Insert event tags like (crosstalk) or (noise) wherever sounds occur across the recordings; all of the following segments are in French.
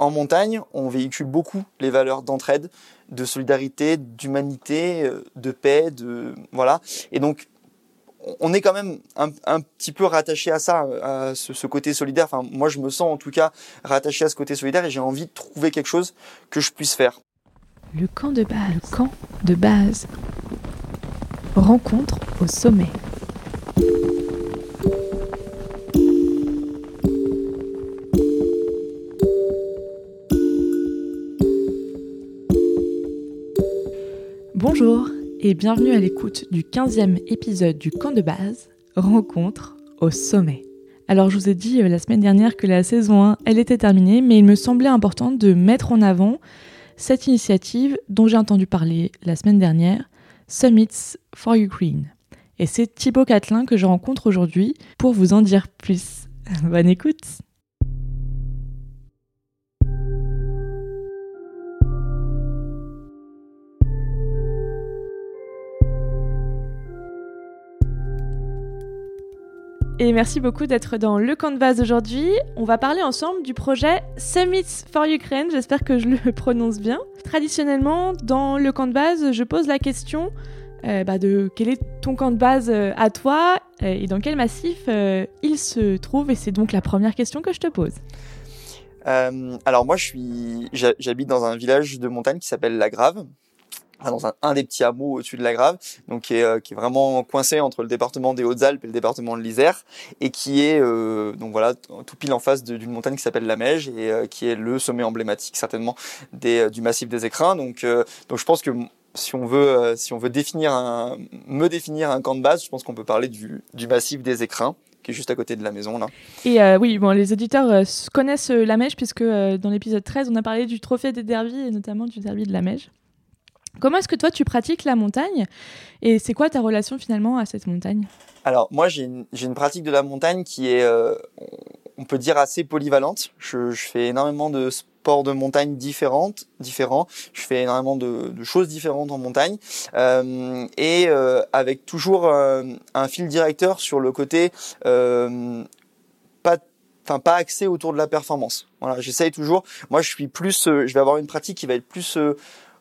en montagne, on véhicule beaucoup les valeurs d'entraide, de solidarité, d'humanité, euh, de paix, de voilà. Et donc on est quand même un, petit peu rattaché à ça, à ce, côté solidaire. Enfin, moi, je me sens en tout cas rattaché à ce côté solidaire et j'ai envie de trouver quelque chose que je puisse faire. Le camp de base. Le camp de base. Rencontre au sommet. Et bienvenue à l'écoute du 15e épisode du camp de base, Rencontre au sommet. Alors je vous ai dit euh, la semaine dernière que la saison 1, elle était terminée, mais il me semblait important de mettre en avant cette initiative dont j'ai entendu parler la semaine dernière, Summits for Ukraine. Et c'est Thibaut Catelin que je rencontre aujourd'hui pour vous en dire plus. (laughs) Bonne écoute et merci beaucoup d'être dans le camp de base aujourd'hui. On va parler ensemble du projet Summits for Ukraine, j'espère que je le (laughs) prononce bien. Traditionnellement, dans le camp de base, je pose la question euh, bah, de quel est ton camp de base euh, à toi euh, et dans quel massif il se trouve? Et c'est donc la première question que je te pose. alors moi, j'habite dans un village de montagne qui s'appelle La Grave dans un, des petits hameaux au-dessus de la Grave, donc qui est, euh, qui est, vraiment coincé entre le département des Hautes-Alpes et le département de l'Isère, et qui est euh, donc voilà tout pile en face d'une montagne qui s'appelle la Meige et euh, qui est le sommet emblématique certainement des, du massif des Écrins. Donc, donc je pense que si on veut, si on veut définir un, me définir un camp de base, je pense qu'on peut parler du, du massif des Écrins qui est juste à côté de la maison là. Et oui, bon, les auditeurs connaissent la Meige puisque dans l'épisode 13, on a parlé du trophée des derbies et notamment du derby de la Meige. Comment est-ce que toi tu pratiques la montagne et c'est quoi ta relation finalement à cette montagne? Alors moi j'ai une, pratique de la montagne qui est, euh, on peut dire, assez polyvalente. Je, fais énormément de sports de montagne différents. Je fais énormément de, choses différentes en montagne euh, et euh, avec toujours un fil directeur sur le côté pas enfin pas axé autour de la performance. Voilà, j'essaye toujours. Moi, je suis plus, je vais avoir une pratique qui va être plus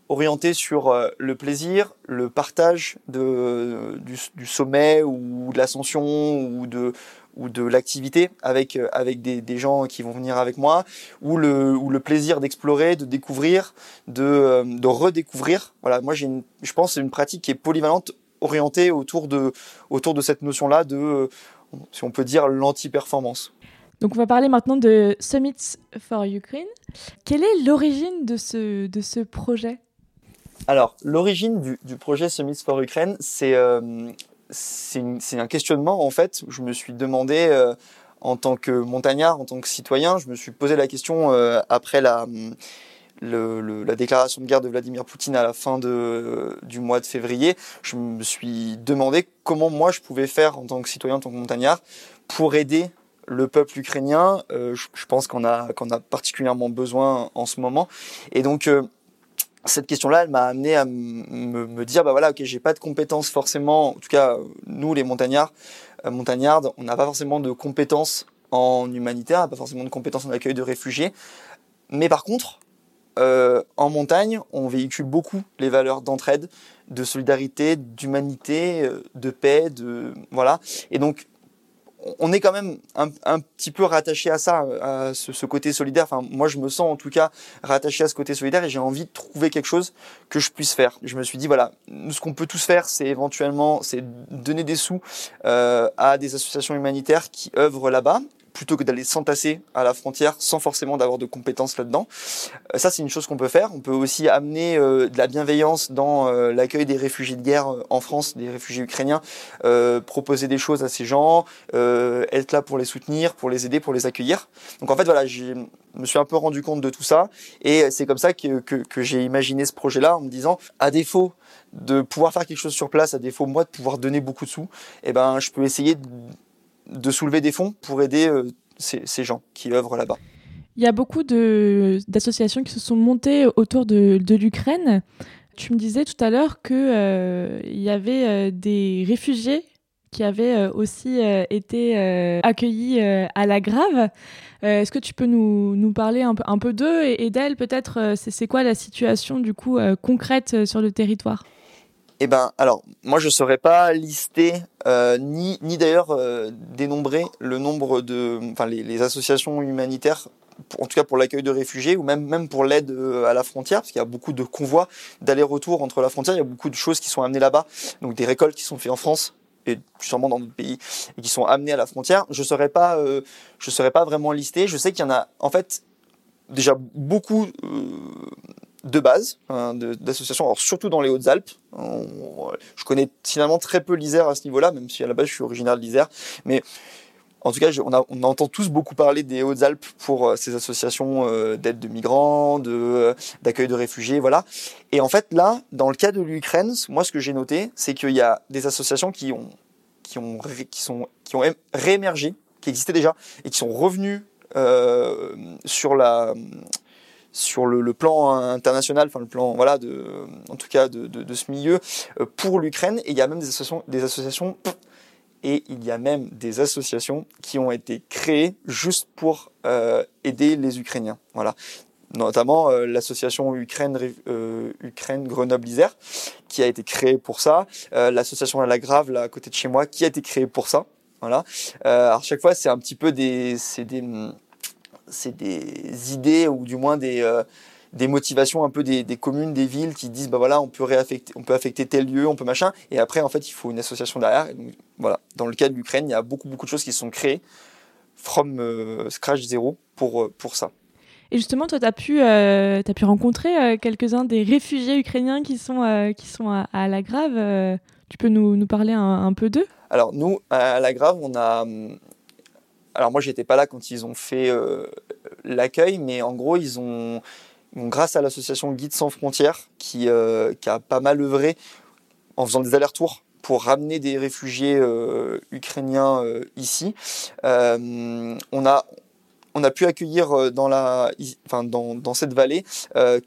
orienté sur euh, le plaisir, le partage du, sommet ou de l'ascension ou de, l'activité avec, euh, des, gens qui vont venir avec moi, ou le, plaisir d'explorer, de découvrir, de, euh, redécouvrir. Voilà, moi je pense c'est une pratique qui est polyvalente, orientée autour de, cette notion-là de, si on peut dire, l'anti-performance. Donc on va parler maintenant de Summits for Ukraine. Quelle est l'origine de ce projet? Alors, l'origine du, projet Summits for Ukraine, c'est euh, un questionnement en fait. Je me suis demandé euh, en tant que montagnard, en tant que citoyen, je me suis posé la question euh, après la, la déclaration de guerre de Vladimir Poutine à la fin de, du mois de février. Je me suis demandé comment moi je pouvais faire en tant que citoyen, en tant que montagnard, pour aider le peuple ukrainien. Je, je, pense qu'on a, qu'on a particulièrement besoin en ce moment. Et donc cette question-là, elle m'a amené à me, dire, bah voilà, ok, j'ai pas de compétences forcément, en tout cas, nous les montagnards, euh, montagnardes, on n'a pas forcément de compétences en humanitaire, pas forcément de compétences en accueil de réfugiés, mais par contre, euh, en montagne, on véhicule beaucoup les valeurs d'entraide, de solidarité, d'humanité, euh, de paix, de voilà, et donc on est quand même un, petit peu rattaché à ça, à ce, côté solidaire. Enfin, moi, je me sens en tout cas rattaché à ce côté solidaire et j'ai envie de trouver quelque chose que je puisse faire. Je me suis dit voilà, ce qu'on peut tous faire, c'est éventuellement, c'est donner des sous euh, à des associations humanitaires qui œuvrent là-bas plutôt que d'aller s'entasser à la frontière sans forcément d'avoir de compétences là-dedans. Euh, ça, c'est une chose qu'on peut faire. On peut aussi amener euh, de la bienveillance dans euh, l'accueil des réfugiés de guerre en France, des réfugiés ukrainiens, proposer des choses à ces gens, être là pour les soutenir, pour les aider, pour les accueillir. Donc en fait, voilà, je me suis un peu rendu compte de tout ça et c'est comme ça que, j'ai imaginé ce projet-là en me disant, à défaut de pouvoir faire quelque chose sur place, à défaut moi de pouvoir donner beaucoup de sous, eh ben je peux essayer de de soulever des fonds pour aider euh, ces, gens qui œuvrent là-bas. Il y a beaucoup d'associations qui se sont montées autour de, l'Ukraine. Tu me disais tout à l'heure qu'il euh, y avait euh, des réfugiés qui avait aussi été accueillis à la Grave. Est-ce que tu peux nous, parler un peu, d'eux et, d'elles Peut-être, c'est quoi la situation du coup concrète sur le territoire? Eh ben, alors, moi, je ne saurais pas lister ni, ni d'ailleurs dénombrer le nombre de, enfin, les, associations humanitaires en tout cas pour l'accueil de réfugiés ou même, même pour l'aide euh, à la frontière, parce qu'il y a beaucoup de convois d'aller-retour entre la frontière, il y a beaucoup de choses qui sont amenées là-bas, donc des récoltes qui sont faites en France et sûrement dans d'autres pays et qui sont amenées à la frontière. Je ne saurais pas, euh, je pas vraiment lister. Je sais qu'il y en a, en fait, déjà beaucoup euh, de base hein, d'associations, surtout dans les Hautes-Alpes. Je connais finalement très peu l'Isère à ce niveau-là, même si à la base je suis originaire de l'Isère, mais en tout cas, on, entend tous beaucoup parler des Hautes-Alpes pour euh, ces associations euh, d'aide de migrants, euh, d'accueil de réfugiés, voilà. Et en fait, là, dans le cas de l'Ukraine, moi, ce que j'ai noté, c'est qu'il y a des associations qui ont qui ont qui ont réémergé, qui existaient déjà et qui sont revenues sur la sur le, plan international, enfin le plan voilà de en tout cas de, ce milieu pour l'Ukraine et il y a même des associations des associations et il y a même des associations qui ont été créées juste pour euh, aider les Ukrainiens. Voilà. Notamment euh, l'association Ukraine, euh, Ukraine Grenoble-Isère qui a été créée pour ça. Euh, l'association à la Grave, là à côté de chez moi, qui a été créée pour ça. Voilà. Euh, alors chaque fois, c'est un petit peu des, c'est des, c'est des idées ou du moins des des motivations un peu des, des, communes, des villes qui disent bah voilà on peut réaffecter, on peut affecter tel lieu, on peut machin, et après en fait il faut une association derrière. donc, voilà, dans le cas de l'Ukraine, il y a beaucoup beaucoup de choses qui sont créées from euh, scratch zéro pour euh, pour ça. Et justement, toi, tu as, pu, euh, as pu rencontrer euh, quelques-uns des réfugiés ukrainiens qui sont, euh, qui sont à, à, la Grave. tu peux nous, nous parler un, un peu d'eux? Alors, nous, à la Grave, on a. Alors, moi, j'étais pas là quand ils ont fait l'accueil, mais en gros, ils ont, grâce à l'association Guides sans frontières, qui, euh, qui, a pas mal œuvré en faisant des allers-retours pour ramener des réfugiés euh, ukrainiens euh, ici, euh, on a on a pu accueillir dans la, enfin dans, dans cette vallée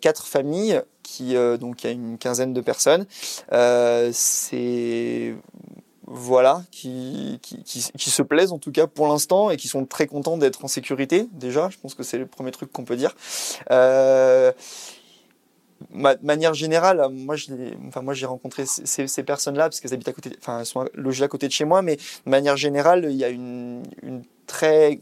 quatre familles qui donc il y a une quinzaine de personnes. c'est voilà, qui, qui, qui, se plaisent en tout cas pour l'instant et qui sont très contents d'être en sécurité déjà. Je pense que c'est le premier truc qu'on peut dire. Euh, de manière générale, moi, enfin, j'ai rencontré ces, ces personnes-là parce qu'elles habitent à côté, enfin, elles sont logées à côté de chez moi, mais de manière générale, il y a une, une très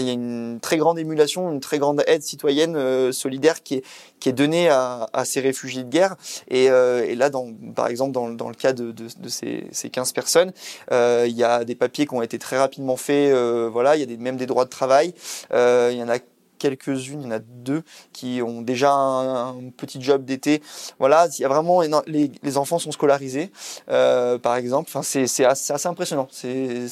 il y a une très grande émulation, une très grande aide citoyenne euh, solidaire qui est, qui est donnée à, ces réfugiés de guerre. Et, euh, et là, dans, par exemple, dans, dans le cas de, ces, ces 15 personnes, euh, il y a des papiers qui ont été très rapidement faits. Voilà, il y a même des droits de travail. Il y en a quelques-unes, il y en a deux qui ont déjà un, petit job d'été. Voilà, il y a vraiment les, les enfants sont scolarisés, par exemple. Enfin, c'est assez, assez impressionnant. C'est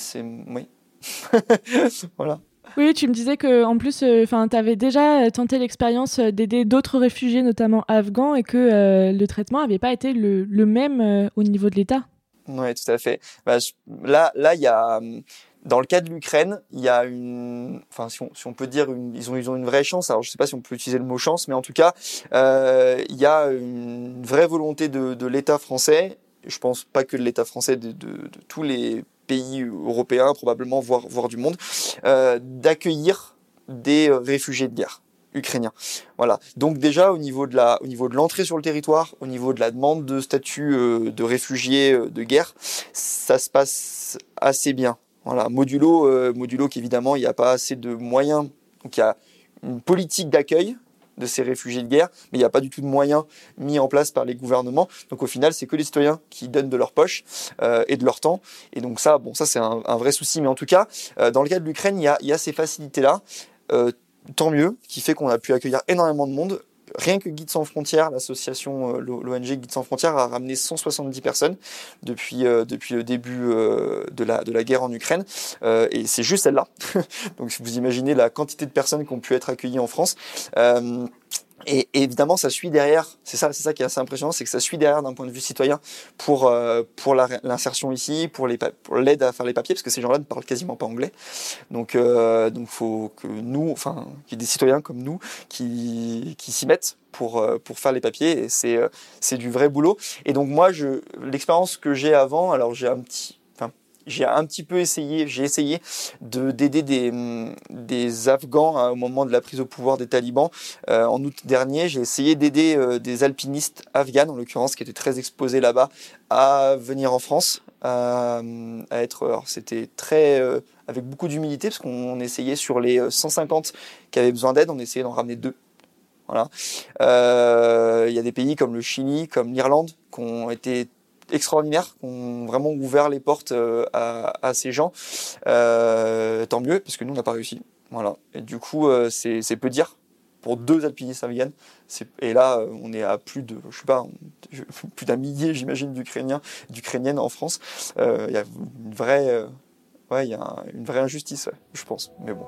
oui. (laughs) voilà. Oui, tu me disais que en plus, euh, enfin, tu avais déjà tenté l'expérience d'aider d'autres réfugiés, notamment afghans, et que euh, le traitement n'avait pas été le, même euh, au niveau de l'État. Oui, tout à fait. Bah, là, là, il y a dans le cas de l'Ukraine, il y a une, enfin, si on, peut dire, ils ont, ils ont une vraie chance. Alors, je sais pas si on peut utiliser le mot chance, mais en tout cas, euh, il y a une vraie volonté de, l'État français. Je pense pas que de l'État français, de, de tous les pays européens, probablement, voire, du monde, euh, d'accueillir des réfugiés de guerre ukrainiens. Voilà. Donc déjà au niveau de l'entrée sur le territoire, au niveau de la demande de statut euh, de réfugiés euh, de guerre, ça se passe assez bien. Voilà. Modulo, euh, modulo qu'évidemment il n'y a pas assez de moyens. Donc il y a une politique d'accueil de ces réfugiés de guerre, mais il n'y a pas du tout de moyens mis en place par les gouvernements. Donc au final, c'est que les citoyens qui donnent de leur poche euh, et de leur temps. Et donc ça, bon, ça c'est un, vrai souci. Mais en tout cas, euh, dans le cas de l'Ukraine, il y a, il y a ces facilités-là. Euh, tant mieux, qui fait qu'on a pu accueillir énormément de monde. Rien que Guides sans frontières, l'association, euh, l'ONG Guides sans frontières a ramené 170 personnes depuis, euh, depuis le début euh, de, la, de la guerre en Ukraine. Et c'est juste celle-là. (laughs) Donc vous imaginez la quantité de personnes qui ont pu être accueillies en France. Euh, et, évidemment, ça suit derrière. C'est ça, c'est ça qui est assez impressionnant, c'est que ça suit derrière d'un point de vue citoyen pour euh, pour l'insertion ici, pour les pour l'aide à faire les papiers, parce que ces gens-là ne parlent quasiment pas anglais. Donc euh, donc faut que nous, enfin, qu'il y ait des citoyens comme nous qui qui s'y mettent pour euh, pour faire les papiers. Et c'est c'est du vrai boulot. Et donc moi, je l'expérience que j'ai avant, alors j'ai un petit j'ai un petit peu essayé, j'ai essayé de d'aider des, des Afghans hein, au moment de la prise au pouvoir des talibans. Euh, en août dernier, j'ai essayé d'aider euh, des alpinistes afghanes, en l'occurrence, qui étaient très exposés là-bas, à venir en France, à, être. C'était très euh, avec beaucoup d'humilité parce qu'on essayait sur les 150 qui avaient besoin d'aide, on essayait d'en ramener deux. Voilà. Il y a des pays comme le Chili, comme l'Irlande, qui ont été extraordinaires, qui ont vraiment ouvert les portes euh, à, ces gens. Euh, tant mieux, parce que nous, on n'a pas réussi. Voilà. Et du coup, euh, c'est peu dire pour deux alpinistes afghanes. Et là, on est à plus de, je sais pas, (laughs) plus d'un millier, j'imagine, d'Ukrainiens, d'Ukrainiennes en France. Il y a une vraie, ouais, y a une vraie injustice, je pense. Mais bon.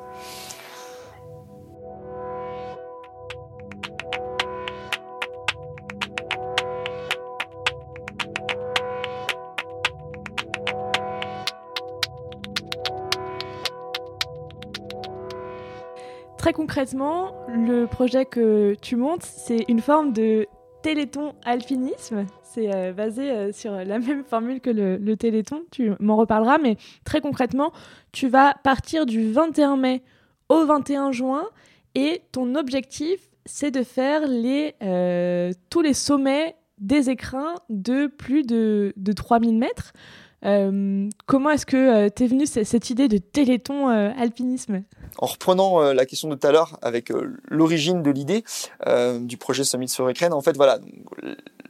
Très concrètement, le projet que tu montes, c'est une forme de téléthon alpinisme. C'est euh, basé euh, sur la même formule que le, téléthon, tu m'en reparleras, mais très concrètement, tu vas partir du 21 mai au 21 juin et ton objectif, c'est de faire euh, tous les sommets des écrins de plus de, de 3000 mètres. Comment est-ce que t'es venue cette idée de téléthon alpinisme? En reprenant euh, la question de tout à l'heure avec euh, l'origine de l'idée euh, du projet Summit sur Ukraine, en fait, voilà,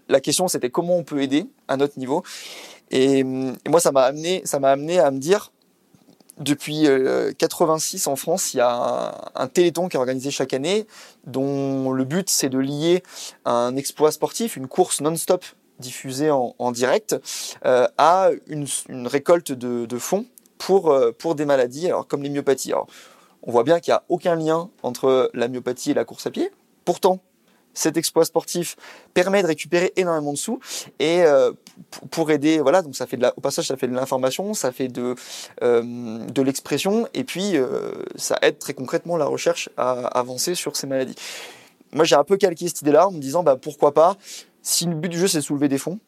la question c'était comment on peut aider à notre niveau. Et, moi, ça m'a amené, amené à me dire, depuis 86 en France, il y a un, téléthon qui est organisé chaque année, dont le but c'est de lier un exploit sportif, une course non-stop diffusée en, direct, à une, récolte de, fonds pour, pour des maladies, alors comme les myopathies on voit bien qu'il n'y a aucun lien entre la myopathie et la course à pied. Pourtant, cet exploit sportif permet de récupérer énormément de sous et euh, pour aider voilà donc ça fait au passage ça fait de l'information ça fait de euh, de l'expression et puis euh, ça aide très concrètement la recherche à avancer sur ces maladies moi j'ai un peu calqué cette idée là en me disant bah pourquoi pas si le but du jeu c'est de soulever des fonds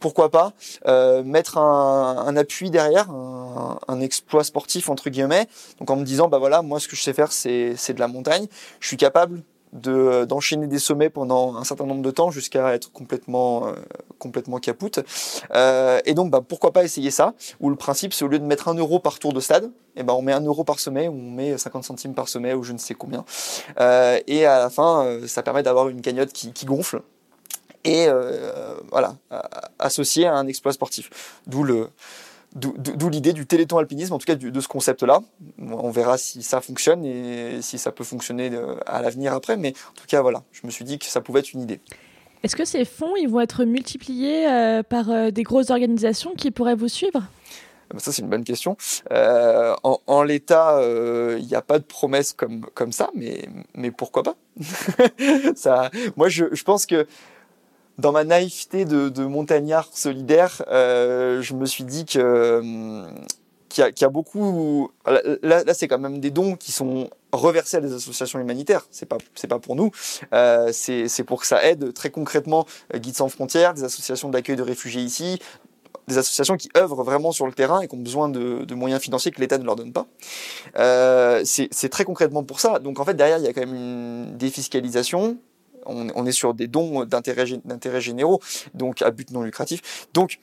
pourquoi pas euh, mettre un, appui derrière, un, exploit sportif entre guillemets. Donc en me disant bah voilà, moi ce que je sais faire c'est de la montagne. Je suis capable de d'enchaîner des sommets pendant un certain nombre de temps jusqu'à être complètement euh, complètement capoute. Euh, et donc bah, pourquoi pas essayer ça Où le principe c'est au lieu de mettre un euro par tour de stade, et eh ben on met un euro par sommet on met 50 centimes par sommet ou je ne sais combien. et à la fin ça permet d'avoir une cagnotte qui gonfle et euh, voilà, associé à un exploit sportif. D'où le, D'où l'idée du téléthon alpinisme, en tout cas de ce concept-là. On verra si ça fonctionne et si ça peut fonctionner euh, à l'avenir après, mais en tout cas, voilà, je me suis dit que ça pouvait être une idée. Est-ce que ces fonds, ils vont être multipliés euh, par des grosses organisations qui pourraient vous suivre? Ah bah ça, c'est une bonne question. en, l'état, il n'y a pas de promesse comme, comme ça, mais, mais pourquoi pas? (laughs) Ça, Moi, je, je pense que dans ma naïveté de, montagnard solidaire, euh, je me suis dit hum, qu'il y, a beaucoup. Là, c'est quand même des dons qui sont reversés à des associations humanitaires. C'est pas c'est pas pour nous. Euh, c'est pour que ça aide très concrètement euh, Guides sans frontières, des associations d'accueil de réfugiés ici, des associations qui œuvrent vraiment sur le terrain et qui ont besoin de, moyens financiers que l'État ne leur donne pas. c'est très concrètement pour ça. Donc en fait derrière il y a quand même une défiscalisation on, est sur des dons d'intérêt généraux, donc à but non lucratif. Donc,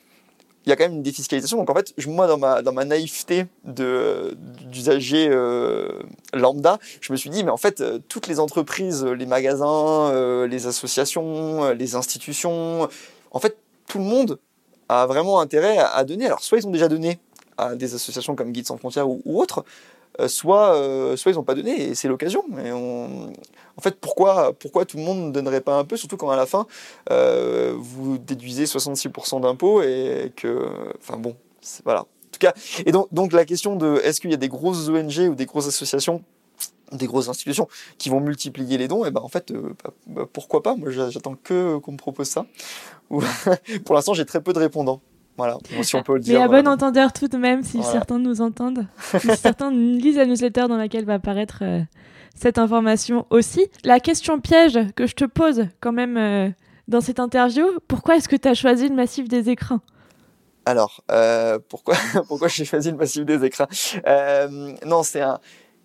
il y a quand même une défiscalisation. Donc en fait, moi, dans ma, dans ma naïveté d'usager euh, lambda, je me suis dit, mais en fait, toutes les entreprises, les magasins, euh, les associations, les institutions, en fait, tout le monde a vraiment intérêt à, donner. Alors, soit ils ont déjà donné à des associations comme Guides sans frontières ou, ou autres, soit, euh, soit ils n'ont pas donné et c'est l'occasion. En fait, pourquoi, pourquoi tout le monde ne donnerait pas un peu, surtout quand à la fin, euh, vous déduisez 66% d'impôts et que. Enfin bon, voilà. En tout cas, et donc, donc la question de est-ce qu'il y a des grosses ONG ou des grosses associations des grosses institutions qui vont multiplier les dons, et ben en fait, bah, bah, pourquoi pas? Moi, j'attends que qu'on me propose ça. (laughs) Pour l'instant, j'ai très peu de répondants. Voilà, si on peut le dire. Mais à bon entendeur tout de même, si certains nous entendent, (laughs) si certains lisent la newsletter dans laquelle va apparaître euh, cette information aussi. La question piège que je te pose quand même euh, dans cette interview, pourquoi est-ce que tu as choisi le massif des écrins Alors, pourquoi, (laughs) pourquoi j'ai choisi le massif des écrins Non, c'est un,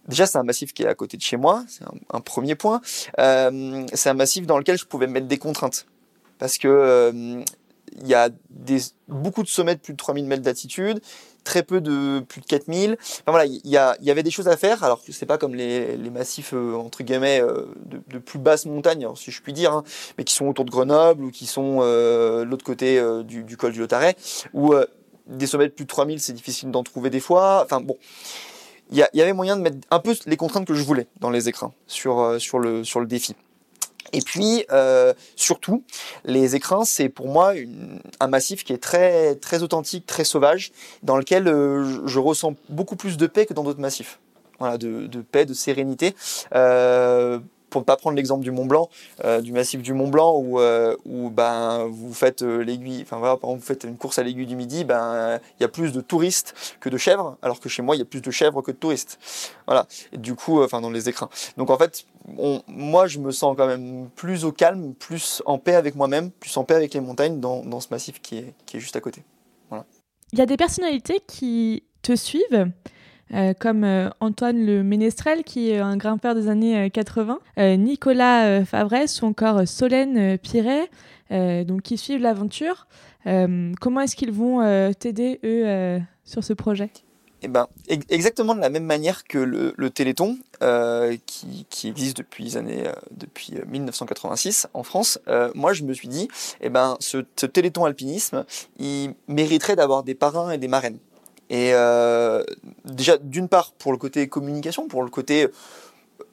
Déjà, c'est un massif qui est à côté de chez moi, c'est un, premier point. Euh, c'est un massif dans lequel je pouvais mettre des contraintes. Parce que euh, il y a beaucoup de sommets de plus de 3000 mètres d'altitude, très peu de plus de 4000. Enfin voilà, il y, avait des choses à faire. Alors c'est pas comme les, massifs euh, entre guillemets euh, de, de, plus basse montagne, si je puis dire, hein, mais qui sont autour de Grenoble ou qui sont euh, l'autre côté du, col du Lotaret, où des sommets de plus de 3000, c'est difficile d'en trouver des fois. Enfin bon il y, avait moyen de mettre un peu les contraintes que je voulais dans les écrins sur, sur, le, sur le défi. Et puis, euh, surtout, les écrins, c'est pour moi un massif qui est très, très authentique, très sauvage, dans lequel euh, je, ressens beaucoup plus de paix que dans d'autres massifs. Voilà, de, de paix, de sérénité. Euh, pour ne pas prendre l'exemple du Mont Blanc, euh, du massif du Mont Blanc, où, euh, où ben, vous faites euh, l'aiguille, enfin voilà, par exemple, vous faites une course à l'aiguille du Midi, ben il y a plus de touristes que de chèvres, alors que chez moi il y a plus de chèvres que de touristes. Voilà. Du coup, enfin dans les écrins. Donc en fait, moi je me sens quand même plus au calme, plus en paix avec moi-même, plus en paix avec les montagnes dans, dans ce massif qui est, qui est juste à côté. Voilà. Il y a des personnalités qui te suivent euh, comme euh, Antoine le Ménestrel, qui est un grimpeur des années 80, euh, Nicolas Favresse ou encore Solène Piret, donc qui suivent l'aventure. comment est-ce qu'ils vont t'aider, eux, sur ce projet? Eh ben, exactement de la même manière que le, Téléthon, qui, qui, existe depuis les années, depuis 1986 en France, moi je me suis dit, eh ben, ce, ce Téléthon alpinisme, il mériterait d'avoir des parrains et des marraines. Et euh, déjà, d'une part, pour le côté communication, pour le côté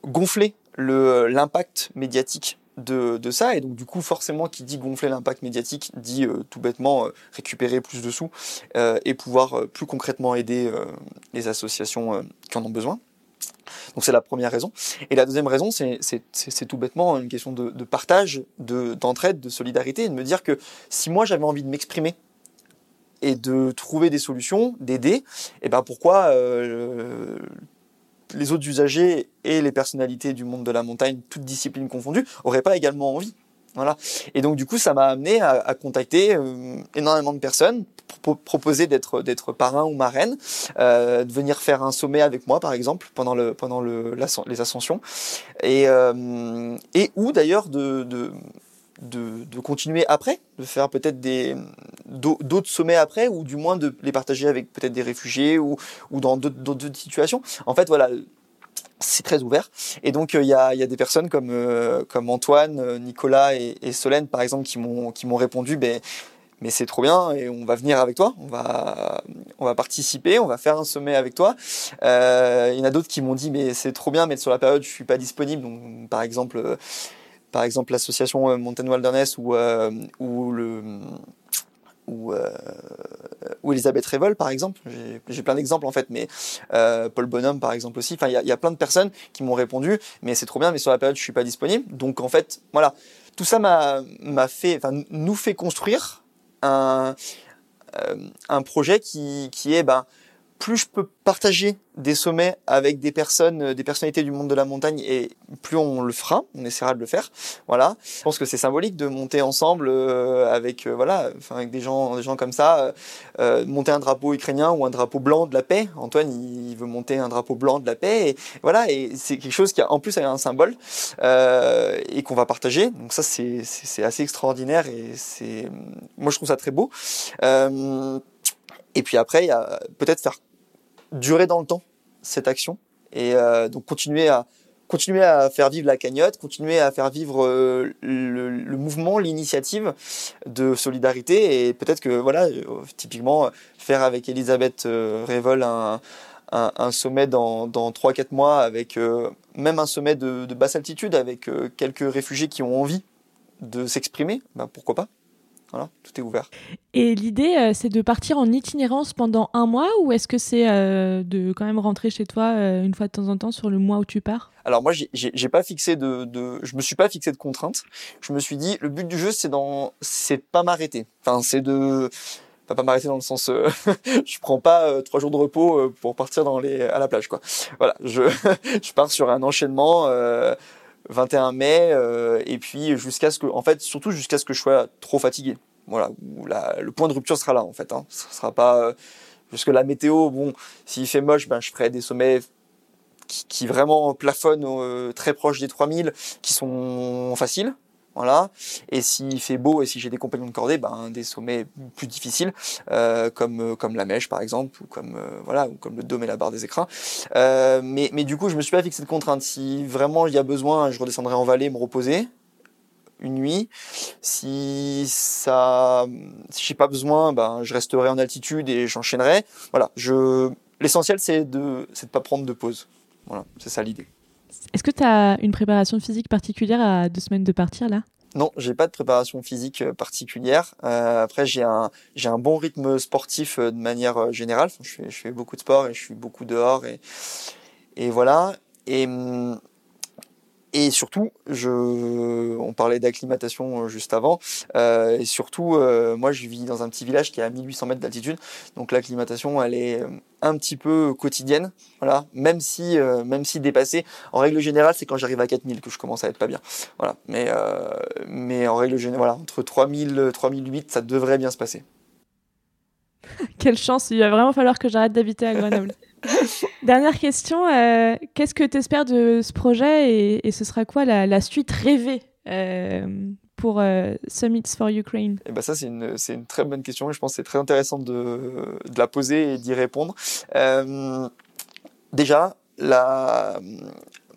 gonfler l'impact médiatique de, de, ça. Et donc, du coup, forcément, qui dit gonfler l'impact médiatique dit euh, tout bêtement euh, récupérer plus de sous euh, et pouvoir euh, plus concrètement aider les associations qui en ont besoin. Donc, c'est la première raison. Et la deuxième raison, c'est tout bêtement une question de, de partage, d'entraide, de, de solidarité, et de me dire que si moi j'avais envie de m'exprimer et de trouver des solutions, d'aider, et eh ben pourquoi euh, les autres usagers et les personnalités du monde de la montagne, toutes disciplines confondues, auraient pas également envie voilà. Et donc du coup, ça m'a amené à, contacter euh, énormément de personnes, pour proposer d'être d'être parrain ou marraine, euh, de venir faire un sommet avec moi, par exemple, pendant le pendant le, les ascensions, et euh, et ou d'ailleurs de de, continuer après, de faire peut-être des d'autres sommets après, ou du moins de les partager avec peut-être des réfugiés ou, ou dans d'autres situations. En fait, voilà, c'est très ouvert. Et donc il y, a, y, a, des personnes comme euh, comme Antoine, euh, Nicolas et, Solène par exemple qui m'ont répondu, ben mais c'est trop bien et on va venir avec toi, on va on va participer, on va faire un sommet avec toi. Euh, il y en a d'autres qui m'ont dit mais c'est trop bien, mais sur la période je suis pas disponible. Donc par exemple par exemple l'association euh, Mountain Wilderness ou, euh, le ou, euh, Elisabeth Revol par exemple. J'ai plein d'exemples en fait, mais Paul Bonhomme par exemple aussi. Enfin, il y a, plein de personnes qui m'ont répondu, mais c'est trop bien, mais sur la période je suis pas disponible. Donc en fait, voilà, tout ça m'a fait, enfin nous fait construire un un projet qui qui est ben plus je peux partager des sommets avec des personnes, euh, des personnalités du monde de la montagne, et plus on le fera, on essaiera de le faire. Voilà. Je pense que c'est symbolique de monter ensemble euh, avec, euh, voilà, enfin avec des gens, des gens comme ça, euh, monter un drapeau ukrainien ou un drapeau blanc de la paix. Antoine, il, veut monter un drapeau blanc de la paix, et voilà. Et c'est quelque chose qui a en plus un symbole et qu'on va partager. Donc ça, c'est c'est assez extraordinaire et c'est, moi je trouve ça très beau. et puis après, il y a peut-être faire durer dans le temps cette action. Et euh, donc continuer à continuer à faire vivre la cagnotte, continuer à faire vivre euh, le, le, mouvement, l'initiative de solidarité. Et peut-être que voilà, euh, typiquement faire avec Elisabeth euh, Révol un, un, sommet dans, dans 3-4 mois avec même un sommet de, de basse altitude avec quelques réfugiés qui ont envie de s'exprimer, ben pourquoi pas voilà, tout est ouvert. Et l'idée, euh, c'est de partir en itinérance pendant un mois ou est-ce que c'est euh, de quand même rentrer chez toi euh, une fois de temps en temps sur le mois où tu pars? Alors moi, j'ai pas fixé de, de, je me suis pas fixé de contraintes. Je me suis dit, le but du jeu, c'est dans, c'est pas m'arrêter. Enfin, c'est de pas, pas m'arrêter dans le sens euh, (laughs) je prends pas euh, trois jours de repos euh, pour partir dans les à la plage quoi voilà je (laughs) je pars sur un enchaînement 21 mai et puis jusqu'à ce que en fait surtout jusqu'à ce que je sois trop fatigué voilà, où la, le point de rupture sera là en fait. Hein. Ce sera pas que la météo, bon, s'il fait moche, ben je ferai des sommets qui, qui vraiment plafonnent très proches des 3000, qui sont faciles. Voilà. Et s'il fait beau et si j'ai des compagnons de cordée, ben, des sommets plus difficiles, euh, comme, comme la mèche par exemple, ou comme, euh, voilà, ou comme le dôme et la barre des écrins. Euh, mais, mais du coup, je me suis pas fixé de contrainte. Si vraiment il y a besoin, je redescendrai en vallée me reposer une nuit. Si ça, si j'ai pas besoin, ben, je resterai en altitude et j'enchaînerai. Voilà. Je, l'essentiel, c'est de, c'est pas prendre de pause. Voilà. C'est ça l'idée. Est-ce que tu as une préparation physique particulière à deux semaines de partir là? Non, j'ai pas de préparation physique euh, particulière. Euh, après, j'ai un j'ai un bon rythme sportif euh, de manière générale. je fais je fais beaucoup de sport et je suis beaucoup dehors et et voilà. Et hum, et surtout, je, on parlait d'acclimatation euh, juste avant, euh, et surtout, euh, moi je vis dans un petit village qui est à 1800 mètres d'altitude, donc l'acclimatation elle est un petit peu quotidienne, voilà, même si, même si dépassée, en règle générale c'est quand j'arrive à 4000 que je commence à être pas bien, voilà, mais, mais en règle générale, voilà, entre 3000 3008 ça devrait bien se passer. (laughs) Quelle chance, il va vraiment falloir que j'arrête d'habiter à Grenoble. (laughs) (laughs) Dernière question, euh, qu'est-ce que tu espères de ce projet et, ce sera quoi la, suite rêvée euh, pour euh, Summits for Ukraine? Et eh ben Ça, c'est une, une, très bonne question et je pense que c'est très intéressant de, de, la poser et d'y répondre. déjà,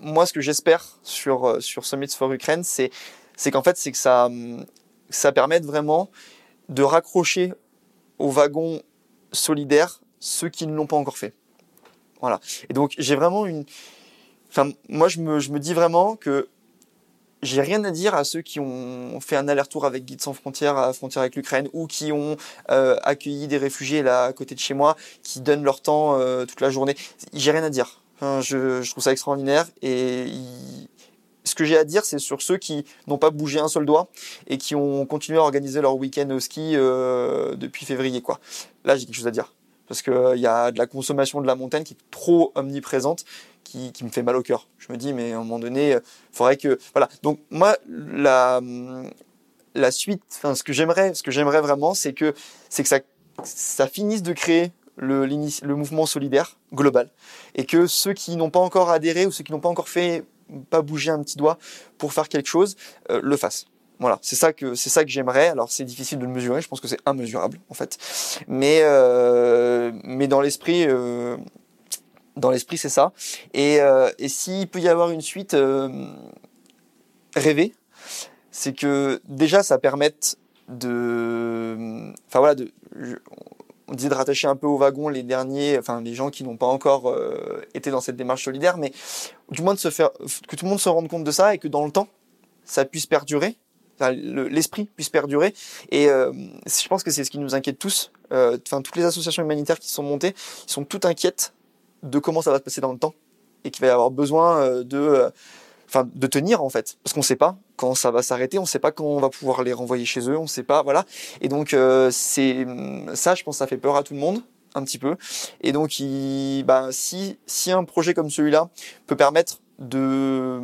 moi, ce que j'espère sur, sur Summits for Ukraine, c'est qu'en fait, c'est que ça, ça permette vraiment de raccrocher au wagon solidaire ceux qui ne l'ont pas encore fait. Voilà. Et donc j'ai vraiment une, enfin moi je me, je me dis vraiment que j'ai rien à dire à ceux qui ont fait un aller-retour avec Guides sans frontières à la frontière avec l'Ukraine ou qui ont euh, accueilli des réfugiés là à côté de chez moi, qui donnent leur temps euh, toute la journée. J'ai rien à dire. Je, trouve ça extraordinaire et ce que j'ai à dire, c'est sur ceux qui n'ont pas bougé un seul doigt et qui ont continué à organiser leur week-end au ski euh, depuis février. Quoi. Là, j'ai quelque chose à dire parce qu'il euh, y a de la consommation de la montagne qui est trop omniprésente, qui, qui me fait mal au cœur. Je me dis, mais à un moment donné, il faudrait que... Voilà. Donc moi, la, la suite, enfin, ce que j'aimerais, ce que j'aimerais vraiment, c'est que, que ça, ça finisse de créer le, le mouvement solidaire global et que ceux qui n'ont pas encore adhéré ou ceux qui n'ont pas encore fait pas bouger un petit doigt pour faire quelque chose euh, le fassent voilà, c'est ça que c'est ça que j'aimerais. Alors c'est difficile de le mesurer, je pense que c'est immesurable en fait. Mais euh, mais dans l'esprit euh, dans l'esprit c'est ça. Et euh, et s'il peut y avoir une suite rêvée, c'est que déjà ça permette de enfin voilà on disait de rattacher un peu au wagon les derniers, enfin les gens qui n'ont pas encore été dans cette démarche solidaire, mais du moins de se faire que tout le monde se rende compte de ça et que dans le temps ça puisse perdurer l'esprit puisse perdurer. Et euh, je pense que c'est ce qui nous inquiète tous. Euh, enfin, toutes les associations humanitaires qui sont montées, sont toutes inquiètes de comment ça va se passer dans le temps et qu'il va y avoir besoin euh, de, enfin, de tenir en fait, parce qu'on ne sait pas quand ça va s'arrêter, on ne sait pas quand on va pouvoir les renvoyer chez eux, on ne sait pas, voilà. Et donc c'est ça, je pense, ça fait peur à tout le monde un petit peu. Et donc, ben, si si un projet comme celui-là peut permettre de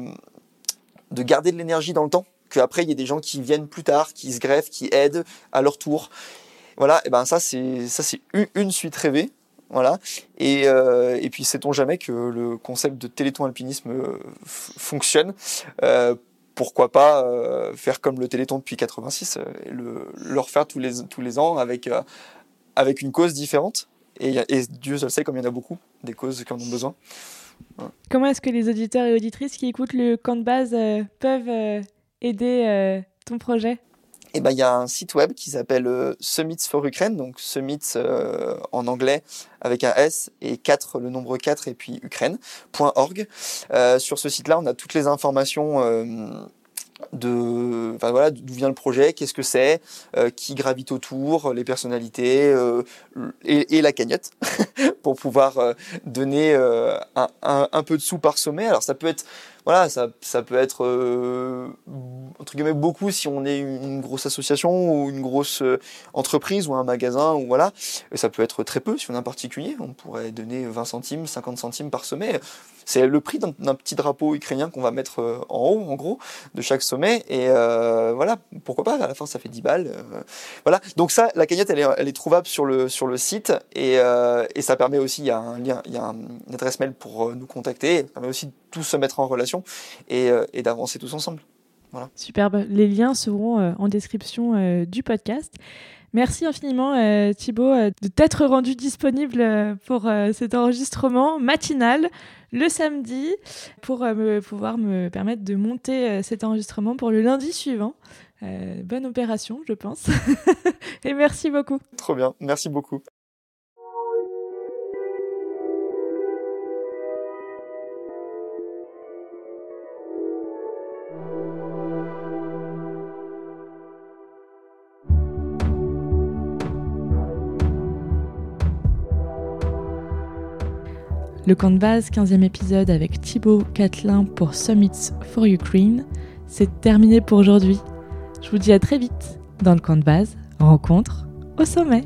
de garder de l'énergie dans le temps qu'après il y ait des gens qui viennent plus tard, qui se greffent, qui aident à leur tour. Voilà, et ben ça c'est ça c'est une suite rêvée. Voilà. Et, euh, et puis sait-on jamais que le concept de téléthon alpinisme euh, fonctionne? Euh, pourquoi pas faire comme le téléthon depuis 86 euh, et le, refaire tous les, tous les ans avec, avec une cause différente. Et, et Dieu seul sait comme il y en a beaucoup, des causes qui en ont besoin. Comment est-ce que les auditeurs et auditrices qui écoutent le camp de base peuvent aider euh, ton projet? Eh ben, il y a un site web qui s'appelle euh, Summits for Ukraine, donc Summits euh, en anglais avec un S et 4, le nombre 4 et puis Ukraine.org. Euh, sur ce site-là, on a toutes les informations euh, de enfin voilà d'où vient le projet qu'est-ce que c'est qui gravite autour les personnalités et, la cagnotte (laughs) pour pouvoir donner un, peu de sous par sommet. Alors ça peut être voilà, ça, ça peut être entre guillemets beaucoup si on est une grosse association ou une grosse euh, entreprise ou un magasin ou voilà. Ça peut être très peu si on est un particulier. On pourrait donner 20 centimes, 50 centimes par sommet. C'est le prix d'un petit drapeau ukrainien qu'on va mettre euh, en haut, en gros, de chaque sommet. Et euh, voilà, pourquoi pas, à la fin, ça fait 10 balles. voilà. Donc ça, la cagnotte, elle est, elle est trouvable sur le, sur le site. Et, et ça permet aussi, il y a un lien, il y a une adresse mail pour nous contacter. Ça permet aussi de tous se mettre en relation et, et d'avancer tous ensemble. Superbe. Les liens seront euh, en description euh, du podcast. Merci infiniment euh, Thibaut de t'être rendu disponible pour cet enregistrement matinal le samedi pour me, pouvoir me permettre de monter cet enregistrement pour le lundi suivant. bonne opération, je pense. (laughs) Et merci beaucoup. Trop bien, merci beaucoup. Le camp de base, 15e épisode avec Thibaut Catlin pour Summits for Ukraine, c'est terminé pour aujourd'hui. Je vous dis à très vite dans le camp de base, rencontre au sommet.